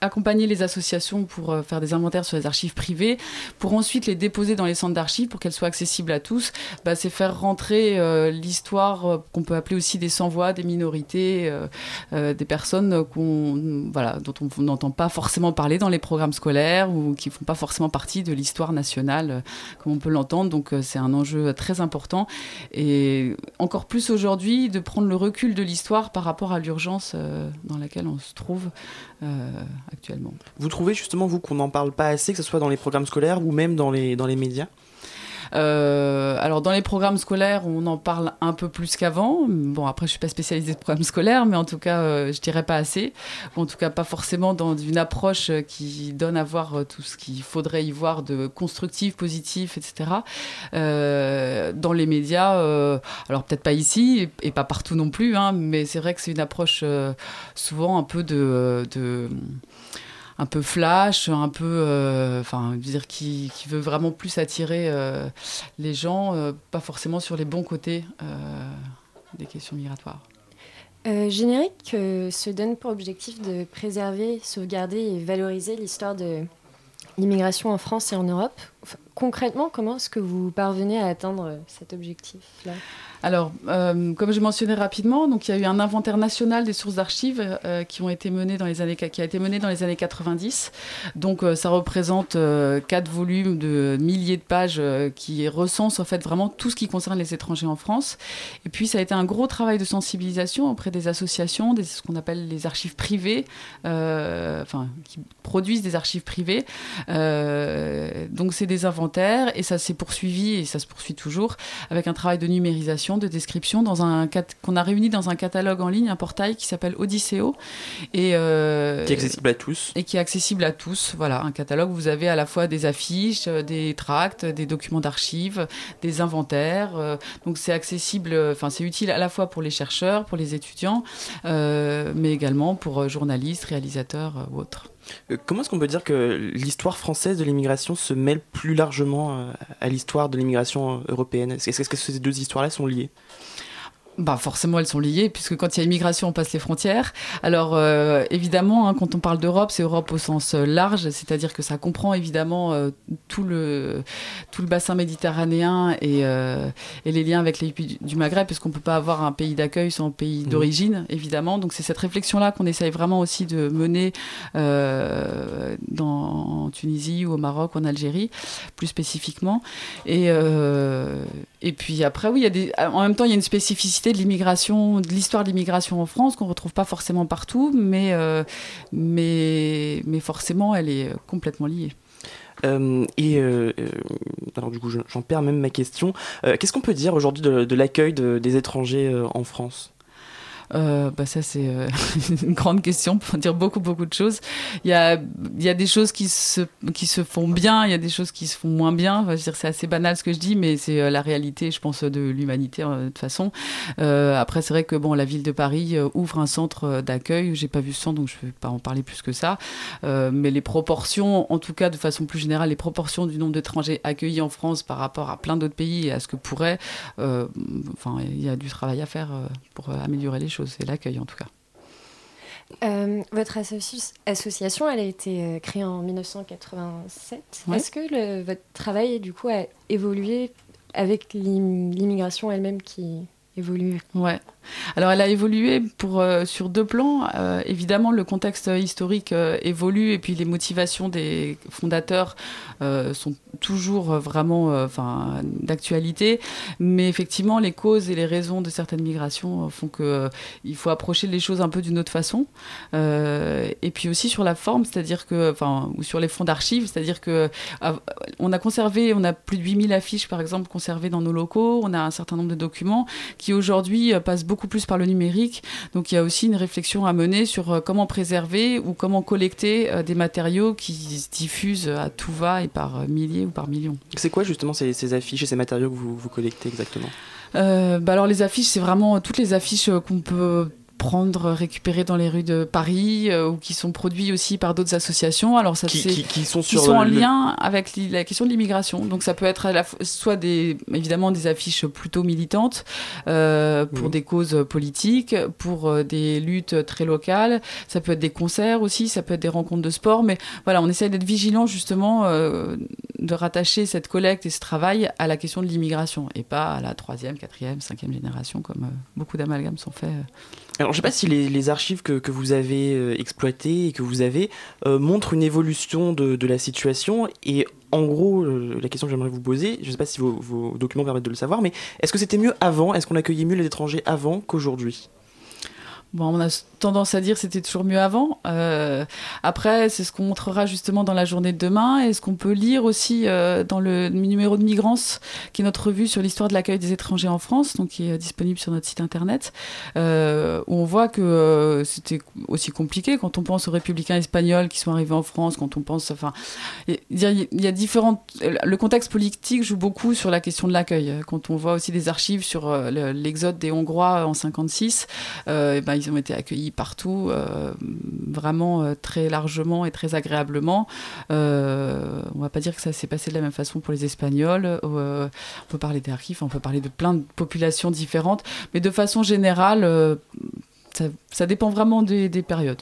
accompagner les associations pour euh, faire des inventaires sur les archives privées, pour ensuite les déposer dans les centres d'archives pour qu'elles soient accessibles à tous, bah, c'est faire rentrer euh, l'histoire euh, qu'on peut appeler aussi des sans-voix, des minorités, des personnes dont on n'entend pas forcément parler dans les programmes scolaires ou qui font pas forcément partie de l'histoire nationale comme on peut l'entendre. Donc c'est un enjeu très important et encore plus aujourd'hui de prendre le recul de l'histoire par rapport à l'urgence dans laquelle on se trouve actuellement. Vous trouvez justement, vous, qu'on n'en parle pas assez, que ce soit dans les programmes scolaires ou même dans les, dans les médias? Euh, alors dans les programmes scolaires, on en parle un peu plus qu'avant. Bon, après, je suis pas spécialisée de programmes scolaires, mais en tout cas, euh, je dirais pas assez. En tout cas, pas forcément dans une approche euh, qui donne à voir euh, tout ce qu'il faudrait y voir de constructif, positif, etc. Euh, dans les médias, alors peut-être pas ici et, pas partout non plus, hein, mais c'est vrai que c'est une approche souvent un peu de, de un peu flash, un peu, euh, enfin, dire, qui, veut vraiment plus attirer euh, les gens, euh, pas forcément sur les bons côtés des questions migratoires. Générique se donne pour objectif de préserver, sauvegarder et valoriser l'histoire de l'immigration en France et en Europe. Concrètement, comment est-ce que vous parvenez à atteindre cet objectif-là? Alors, euh, comme je mentionnais rapidement, donc il y a eu un inventaire national des sources d'archives euh, qui ont été menées dans les années qui a été mené dans les années 90. Donc euh, ça représente quatre volumes de milliers de pages qui recensent en fait vraiment tout ce qui concerne les étrangers en France. Et puis ça a été un gros travail de sensibilisation auprès des associations, des, ce qu'on appelle les archives privées, enfin qui produisent des archives privées. Donc c'est des inventaires et ça s'est poursuivi et ça se poursuit toujours avec un travail de numérisation, de description dans un qu'on a réuni dans un catalogue en ligne, un portail qui s'appelle Odysseo et euh, Qui est accessible à tous. et qui est accessible à tous. Voilà, un catalogue où vous avez à la fois des affiches, euh, des tracts, des documents d'archives, des inventaires. euh, donc c'est accessible, enfin c'est utile à la fois pour les chercheurs, pour les étudiants, euh, mais également pour journalistes, réalisateurs ou autres. Euh, Comment est-ce qu'on peut dire que l'histoire française de l'immigration se mêle plus largement euh, à l'histoire de l'immigration euh, européenne? Est-ce est-ce que ces deux histoires-là sont liées? Bah forcément, elles sont liées, puisque quand il y a immigration, on passe les frontières. Alors, euh, évidemment, hein, quand on parle d'Europe, c'est Europe au sens euh, large, c'est-à-dire que ça comprend évidemment euh, tout, le, tout le bassin méditerranéen et, euh, et les liens avec les pays du- Maghreb, puisqu'on ne peut pas avoir un pays d'accueil sans pays Mhm. d'origine, évidemment. Donc, c'est cette réflexion-là qu'on essaye vraiment aussi de mener euh, dans, en Tunisie ou au Maroc ou en Algérie, plus spécifiquement. Et, euh, et puis après, oui, des, en même temps, il y a une spécificité de l'immigration, de l'histoire de l'immigration en France qu'on retrouve pas forcément partout, mais, euh, mais, forcément, elle est complètement liée. Euh, et euh, euh, alors du coup, je- j'en perds même ma question. Euh, Qu'est-ce qu'on peut dire aujourd'hui de, l'accueil de- des étrangers euh, en France? Euh, bah ça c'est euh, une grande question pour dire beaucoup beaucoup de choses. Il y a il y a des choses qui se qui se font bien, il y a des choses qui se font moins bien. Enfin, c'est assez banal ce que je dis, mais c'est euh, la réalité, je pense, de l'humanité euh, de toute façon. Après c'est vrai que bon la ville de Paris ouvre un centre d'accueil. J'ai pas vu ce centre donc je vais pas en parler plus que ça. Mais les proportions, en tout cas de façon plus générale, les proportions du nombre d'étrangers accueillis en France par rapport à plein d'autres pays et à ce que pourrait, enfin il y a du travail à faire pour améliorer les choses. C'est l'accueil en tout cas. Euh, votre associ- association, elle a été euh, créée en 1987. Ouais. Est-ce que le- votre travail, du coup, a évolué avec l'im- l'immigration elle-même qui évolue? Ouais. Alors elle a évolué pour, euh, sur deux plans. Euh, évidemment, le contexte historique euh, évolue et puis les motivations des fondateurs sont toujours vraiment enfin, d'actualité. Mais effectivement, les causes et les raisons de certaines migrations font que euh, il faut approcher les choses un peu d'une autre façon. Et puis aussi sur la forme, c'est-à-dire que, enfin, ou sur les fonds d'archives, c'est-à-dire que on a conservé, on a plus de 8000 affiches par exemple conservées dans nos locaux. On a un certain nombre de documents qui aujourd'hui passent beaucoup plus par le numérique. Donc il y a aussi une réflexion à mener sur euh, comment préserver ou comment collecter euh, des matériaux qui se diffusent à tout va et par euh, milliers ou par millions. C'est quoi justement ces, ces affiches et ces matériaux que vous, vous collectez exactement? Euh, bah alors les affiches, c'est vraiment toutes les affiches qu'on peut prendre, récupérer dans les rues de Paris euh, ou qui sont produits aussi par d'autres associations. Alors ça Qui- c'est qui- qui sont qui sur sont en le- lien avec la question de l'immigration. Donc ça peut être à la soit des évidemment des affiches plutôt militantes euh, pour des causes politiques, pour euh, des luttes très locales. Ça peut être des concerts aussi, ça peut être des rencontres de sport. Mais voilà, on essaie d'être vigilant justement de rattacher cette collecte et ce travail à la question de l'immigration et pas à la troisième, quatrième, cinquième génération comme beaucoup d'amalgames sont faits. Alors, je sais pas si les, archives que, vous avez euh, exploitées et que vous avez euh, montrent une évolution de, la situation. Et en gros, euh, la question que j'aimerais vous poser, je sais pas si vos, vos documents permettent de le savoir, mais est-ce que c'était mieux avant? Est-ce qu'on accueillait mieux les étrangers avant qu'aujourd'hui? Bon, on a tendance à dire c'était toujours mieux avant. Euh, après, c'est ce qu'on montrera justement dans la journée de demain et ce qu'on peut lire aussi euh, dans le numéro de Migrance, qui est notre revue sur l'histoire de l'accueil des étrangers en France, donc qui est disponible sur notre site internet, euh, où on voit que c'était aussi compliqué quand on pense aux républicains espagnols qui sont arrivés en France, quand on pense, enfin, il y, a- différentes. Le contexte politique joue beaucoup sur la question de l'accueil. Quand on voit aussi des archives sur le- l'exode des Hongrois en 56, euh, eh ben, ils ont été accueillis partout, euh, vraiment euh, très largement et très agréablement. Euh, on va pas dire que ça s'est passé de la même façon pour les Espagnols. Euh, on peut parler des archives, on peut parler de plein de populations différentes, mais de façon générale, ça, dépend vraiment des, des périodes.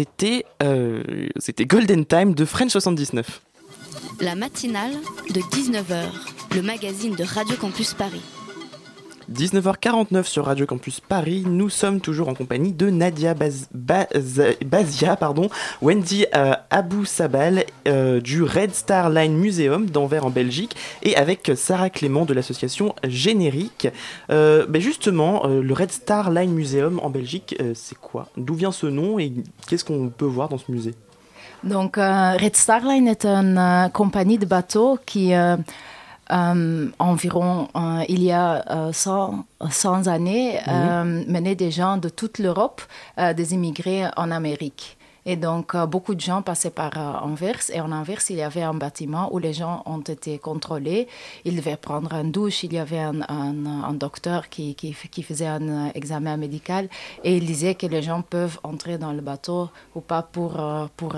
C'était euh, c'était Golden Time de French 79. La matinale de 19h, le magazine de Radio Campus Paris. 19h49 sur Radio Campus Paris, nous sommes toujours en compagnie de Nadia Baz- Baz- Bazia, pardon, Wendy euh, Abou Sabal euh, du Red Star Line Museum d'Anvers en Belgique et avec Sarah Clément de l'association Générique. Euh, ben justement, le Red Star Line Museum en Belgique, c'est quoi? D'où vient ce nom et qu'est-ce qu'on peut voir dans ce musée? Donc, Red Star Line est une compagnie de bateaux qui, environ euh, il y a euh, 100, 100 années, euh, menait des gens de toute l'Europe, euh, des immigrés en Amérique. Et donc, euh, beaucoup de gens passaient par euh, Anvers. Et en Anvers, il y avait un bâtiment où les gens ont été contrôlés. Ils devaient prendre une douche. Il y avait un, un- docteur qui, qui, faisait un euh, examen médical. Et il disait que les gens peuvent entrer dans le bateau ou pas pour, pour,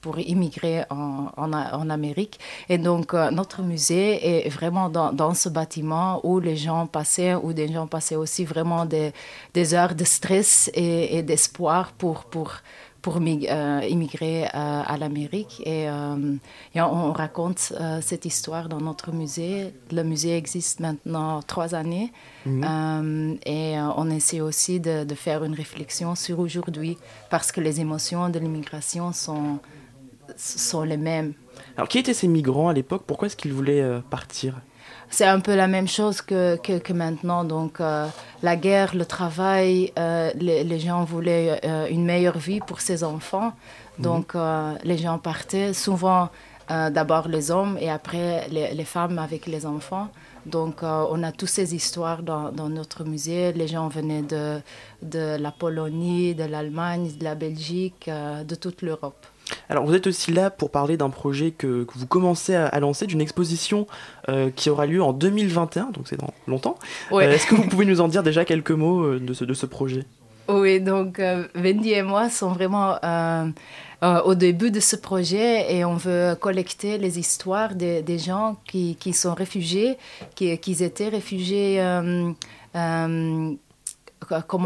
pour immigrer en, en, Amérique. Et donc, notre musée est vraiment dans, dans ce bâtiment où les gens passaient, où des gens passaient aussi vraiment des, des heures de stress et, et d'espoir pour, pour, pour euh, immigrer euh, à l'Amérique. Et, euh, et on, on raconte cette histoire dans notre musée. Le musée existe maintenant trois années. Mhm. Et on essaie aussi de, de faire une réflexion sur aujourd'hui, parce que les émotions de l'immigration sont, sont les mêmes. Alors, qui étaient ces migrants à l'époque? Pourquoi est-ce qu'ils voulaient partir? C'est un peu la même chose que, que, que maintenant. Donc, euh, la guerre, le travail, euh, les, les gens voulaient euh, une meilleure vie pour ses enfants. Donc, euh, les gens partaient souvent d'abord les hommes et après les, les femmes avec les enfants. Donc, on a toutes ces histoires dans, dans notre musée. Les gens venaient de, de la Pologne, de l'Allemagne, de la Belgique, de toute l'Europe. Alors, vous êtes aussi là pour parler d'un projet que, que vous commencez à, à lancer, d'une exposition euh, qui aura lieu en 2021, donc c'est dans longtemps. Ouais. Euh, Est-ce que vous pouvez nous en dire déjà quelques mots euh, de ce, de ce projet? Oui, donc Wendy et moi sont vraiment au début de ce projet et on veut collecter les histoires des, des gens qui, qui sont réfugiés, qui, qui étaient réfugiés comme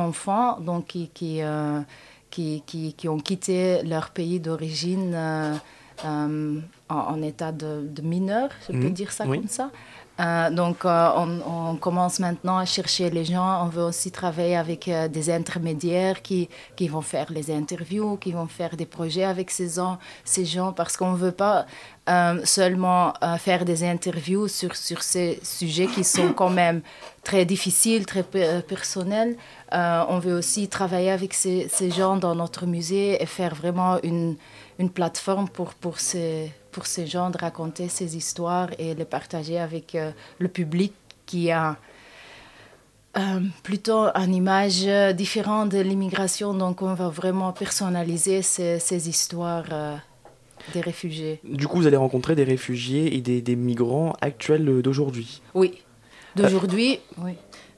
enfants, donc qui, qui, qui, qui, qui ont quitté leur pays d'origine euh, euh, en, en état de, de mineur, je peux Mhm, dire ça oui. comme ça. Euh, donc, euh, on, commence maintenant à chercher les gens. On veut aussi travailler avec euh, des intermédiaires qui, qui vont faire les interviews, qui vont faire des projets avec ces gens, parce qu'on ne veut pas seulement faire des interviews sur, sur ces sujets qui sont quand même très difficiles, très pe- personnels. On veut aussi travailler avec ces, ces gens dans notre musée et faire vraiment une, une plateforme pour, pour, ces, pour ces gens de raconter ces histoires et les partager avec euh, le public qui a euh, plutôt une image différente de l'immigration. Donc on va vraiment personnaliser ces, ces histoires euh, des réfugiés. Du coup, vous allez rencontrer des réfugiés et des, des migrants actuels d'aujourd'hui. Oui, d'aujourd'hui, oui.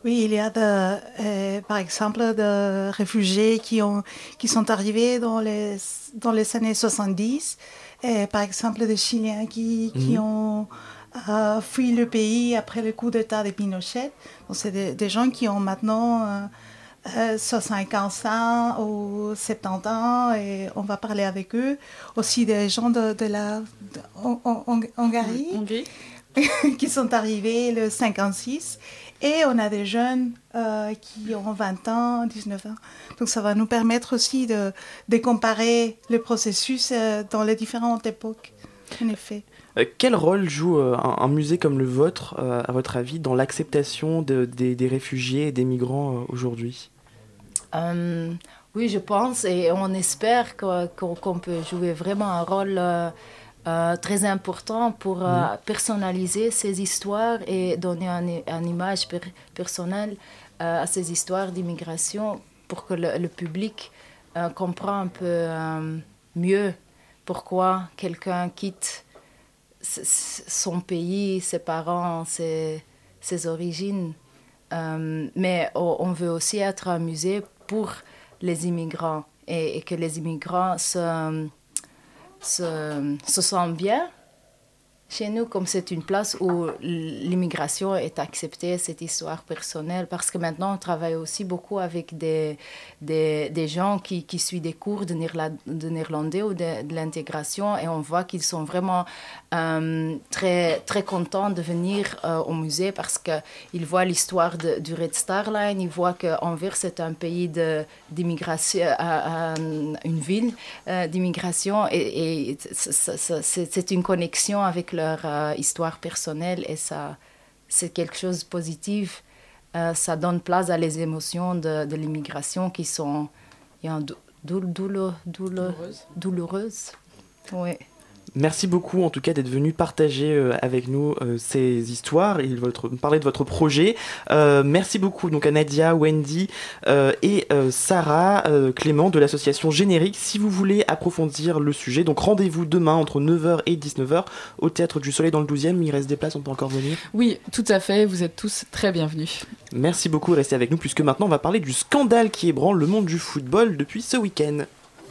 Oui, il y a de, euh, par exemple des réfugiés qui, ont, qui sont arrivés dans les, dans les années 70, et par exemple des Chiliens qui, qui Mhm. ont euh, fui le pays après le coup d'État de Pinochet. Donc, c'est des, des gens qui ont maintenant euh, euh, 75 ans ou 70 ans et on va parler avec eux. Aussi des gens de, de la de qui sont arrivés le 56. Et on a des jeunes euh, qui ont 20 ans, 19 ans. Donc ça va nous permettre aussi de, de comparer le processus euh, dans les différentes époques. en effet. Euh, quel rôle joue euh, un, un musée comme le vôtre, euh, à votre avis, dans l'acceptation de- des, des réfugiés et des migrants euh, aujourd'hui? Oui, je pense et on espère qu'on peut jouer vraiment un rôle euh, très important pour euh, personnaliser ces histoires et donner un, un image per- personnelle euh, à ces histoires d'immigration pour que le, le public comprenne un peu mieux pourquoi quelqu'un quitte son pays, ses parents, ses, ses origines. Mais on, on veut aussi être un musée pour les immigrants et, et que les immigrants se, se, se sentent bien chez nous, comme c'est une place où l'immigration est acceptée, cette histoire personnelle, parce que maintenant on travaille aussi beaucoup avec des, des, gens qui, qui suivent des cours de, de néerlandais ou de, l'intégration et on voit qu'ils sont vraiment euh, très, très contents de venir euh, au musée parce qu'ils voient l'histoire du Red Star Line, ils voient qu'Anvers est un pays d'immigration, euh, une ville d'immigration et, c'est c'est une connexion avec leur euh, histoire personnelle et ça c'est quelque chose de positif. Euh, ça donne place à les émotions de, de l'immigration qui sont il y a un dou- doul- douleur- douleur- douloureuses. Oui. Merci beaucoup en tout cas d'être venu partager euh, avec nous euh, ces histoires et votre, parler de votre projet. Euh, merci beaucoup donc à Nadia, Wendy euh, et euh, Sarah Clément de l'association Générique. Si vous voulez approfondir le sujet, donc rendez-vous demain entre 9h et 19h au Théâtre du Soleil dans le 12e. Il reste des places, on peut encore venir. Oui, tout à fait, vous êtes tous très bienvenus. Merci beaucoup, restez avec nous puisque maintenant on va parler du scandale qui ébranle le monde du football depuis ce week-end.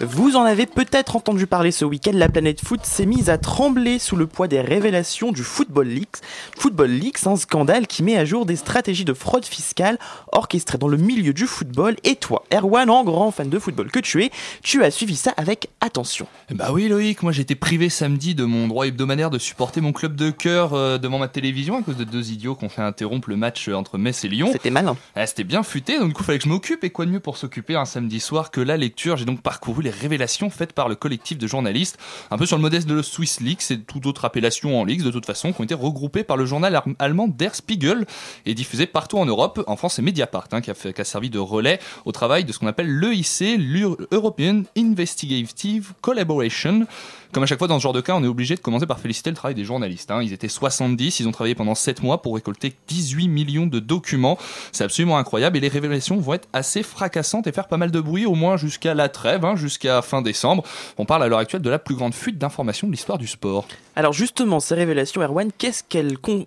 Vous en avez peut-être entendu parler ce week-end, la planète foot s'est mise à trembler sous le poids des révélations du Football Leaks. Football Leaks, un scandale qui met à jour des stratégies de fraude fiscale orchestrées dans le milieu du football. Et toi, Erwan, en grand fan de football que tu es, tu as suivi ça avec attention. Bah oui Loïc, moi été privé samedi de mon droit hebdomadaire de supporter mon club de cœur euh, devant ma télévision à cause de deux idiots qui ont fait interrompre le match euh, entre Metz et Lyon. C'était malin. Ah, C'était bien futé, donc du coup fallait que je m'occupe et quoi de mieux pour s'occuper un samedi soir que la lecture? J'ai donc parcouru les révélations faites par le collectif de journalistes, un peu sur le modeste de le Swiss Leaks et toute autre appellation en Leaks de toute façon, qui ont été regroupées par le journal allemand Der Spiegel et diffusées partout en Europe. En France c'est Mediapart hein, qui a servi de relais au travail de ce qu'on appelle l'EIC, l'European Investigative Collaboration. Comme à chaque fois dans ce genre de cas, on est obligé de commencer par féliciter le travail des journalistes. hein. Ils étaient 70, ils ont travaillé pendant 7 mois pour récolter 18 millions de documents. C'est absolument incroyable et les révélations vont être assez fracassantes et faire pas mal de bruit, au moins jusqu'à la trêve, hein, jusqu'à fin décembre. On parle à l'heure actuelle de la plus grande fuite d'informations de l'histoire du sport. Alors justement, ces révélations, Erwan, qu'est-ce qu'elles con-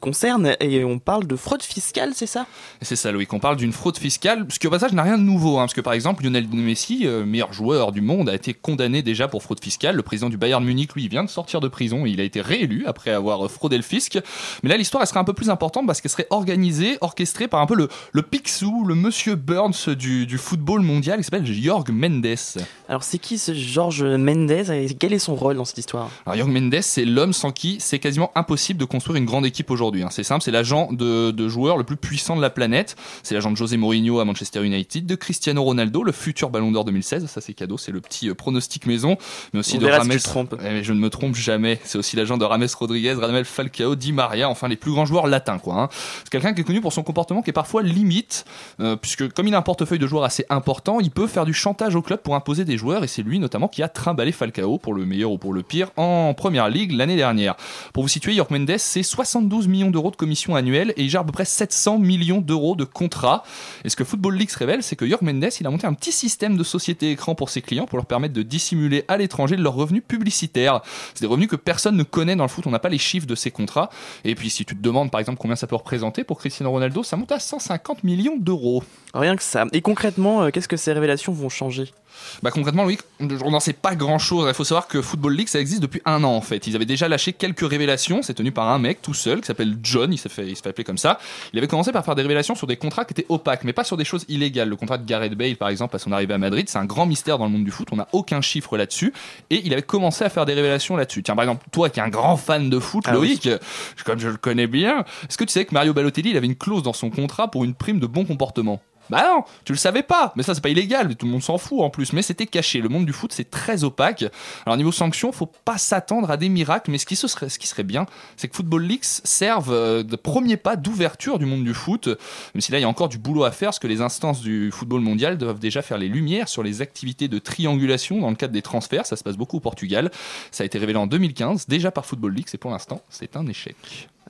concernent? Et on parle de fraude fiscale, c'est ça? C'est ça, Loïc. On parle d'une fraude fiscale, ce qui au passage n'a rien de nouveau. hein, parce que par exemple, Lionel Messi, euh, meilleur joueur du monde, a été condamné déjà pour fraude fiscale. Le président du Bayern Munich, lui, il vient de sortir de prison et il a été réélu après avoir fraudé le fisc. Mais là, l'histoire, elle serait un peu plus importante parce qu'elle serait organisée, orchestrée par un peu le, le Picsou, le monsieur Burns du, du football mondial, qui s'appelle Jorg Mendes. Alors c'est qui ce Georges Mendes et quel est son rôle dans cette histoire? Alors Jorg Mendes, c'est l'homme sans qui c'est quasiment impossible de construire une grande équipe aujourd'hui. hein. C'est simple, c'est l'agent de, de joueur le plus puissant de la planète. C'est l'agent de José Mourinho à Manchester United, de Cristiano Ronaldo, le futur Ballon d'Or 2016. Ça c'est cadeau, c'est le petit euh, pronostic maison, mais aussi On de Rames. tu te trompes. Eh, mais je ne me trompe jamais. C'est aussi l'agent de Rames Rodriguez, Radamel Falcao, Di Maria, enfin les plus grands joueurs latins quoi. hein. C'est quelqu'un qui est connu pour son comportement qui est parfois limite, euh, puisque comme il a un portefeuille de joueurs assez important, il peut faire du chantage au club pour imposer des joueurs, et c'est lui notamment qui a trimballé Falcao pour le meilleur ou pour le pire en première ligue l'année dernière. Pour vous situer, York Mendes, c'est 72 millions d'euros de commission annuelle et il gère à peu près 700 millions d'euros de contrats. Et ce que Football Leaks révèle, c'est que York Mendes, il a monté un petit système de société écran pour ses clients pour leur permettre de dissimuler à l'étranger leurs revenus publicitaires. C'est des revenus que personne ne connaît dans le foot, on n'a pas les chiffres de ces contrats. Et puis si tu te demandes par exemple combien ça peut représenter pour Cristiano Ronaldo, ça monte à 150 millions d'euros. Rien que ça. Et concrètement, euh, qu'est-ce que ces révélations vont changer? Bah concrètement, Loïc, on n'en sait pas grand chose. Il faut savoir que Football League, ça existe depuis un an en fait. Ils avaient déjà lâché quelques révélations. C'est tenu par un mec tout seul qui s'appelle John. Il s'est fait, il se fait appeler comme ça. Il avait commencé par faire des révélations sur des contrats qui étaient opaques, mais pas sur des choses illégales. Le contrat de Gareth Bale, par exemple, à son arrivée à Madrid, c'est un grand mystère dans le monde du foot. On n'a aucun chiffre là-dessus. Et il avait commencé à faire des révélations là-dessus. Tiens, par exemple, toi qui es un grand fan de foot, Ah Loïc, comme je le connais bien, est-ce que tu sais que Mario Balotelli, il avait une clause dans son contrat pour une prime de bon comportement? Bah non, tu le savais pas. Mais ça, c'est pas illégal, tout le monde s'en fout en plus. Mais c'était caché. Le monde du foot, c'est très opaque. Alors, niveau sanctions, faut pas s'attendre à des miracles. Mais ce qui, se serait, ce qui serait bien, c'est que Football Leaks serve euh, de premier pas d'ouverture du monde du foot. Même si là, il y a encore du boulot à faire, parce que les instances du football mondial doivent déjà faire les lumières sur les activités de triangulation dans le cadre des transferts. Ça se passe beaucoup au Portugal. Ça a été révélé en 2015, déjà par Football Leaks. Et pour l'instant, c'est un échec.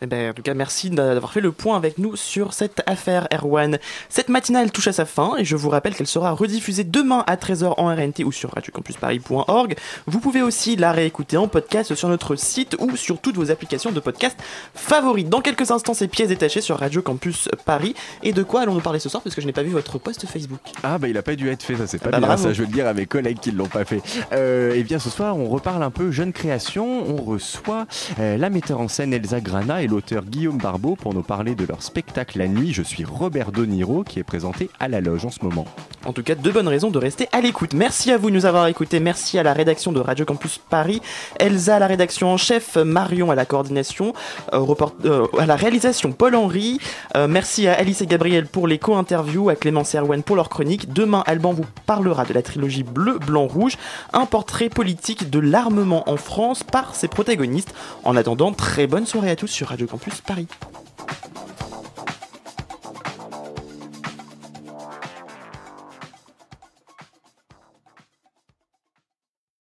Eh ben, en tout cas, merci d'avoir fait le point avec nous sur cette affaire Erwan. Cette matinale touche à sa fin et je vous rappelle qu'elle sera rediffusée demain à 13h en RNT ou sur radiocampusparis.org. Vous pouvez aussi la réécouter en podcast sur notre site ou sur toutes vos applications de podcast favorites. Dans quelques instants, c'est pièces détachées sur Radio Campus Paris. Et de quoi allons-nous parler ce soir? Parce que je n'ai pas vu votre post Facebook. Ah bah il a pas dû être fait, ça c'est pas Bah, bien, bravo. ça je veux le dire à mes collègues qui ne l'ont pas fait. Euh, et bien ce soir on reparle un peu jeune création, on reçoit euh, la metteur en scène Elsa Grana et l'auteur Guillaume Barbeau pour nous parler de leur spectacle La Nuit, je suis Robert De Niro qui est présenté à la loge en ce moment. En tout cas, deux bonnes raisons de rester à l'écoute. Merci à vous de nous avoir écoutés. Merci à la rédaction de Radio Campus Paris, Elsa à la rédaction en chef, Marion à la coordination, euh, euh, à la réalisation Paul-Henri. Euh, merci à Alice et Gabriel pour les co-interviews, à Clémence et Erwan pour leur chronique. Demain, Alban vous parlera de la trilogie Bleu, Blanc, Rouge, un portrait politique de l'armement en France par ses protagonistes. En attendant, très bonne soirée à tous sur Radio Campus Paris.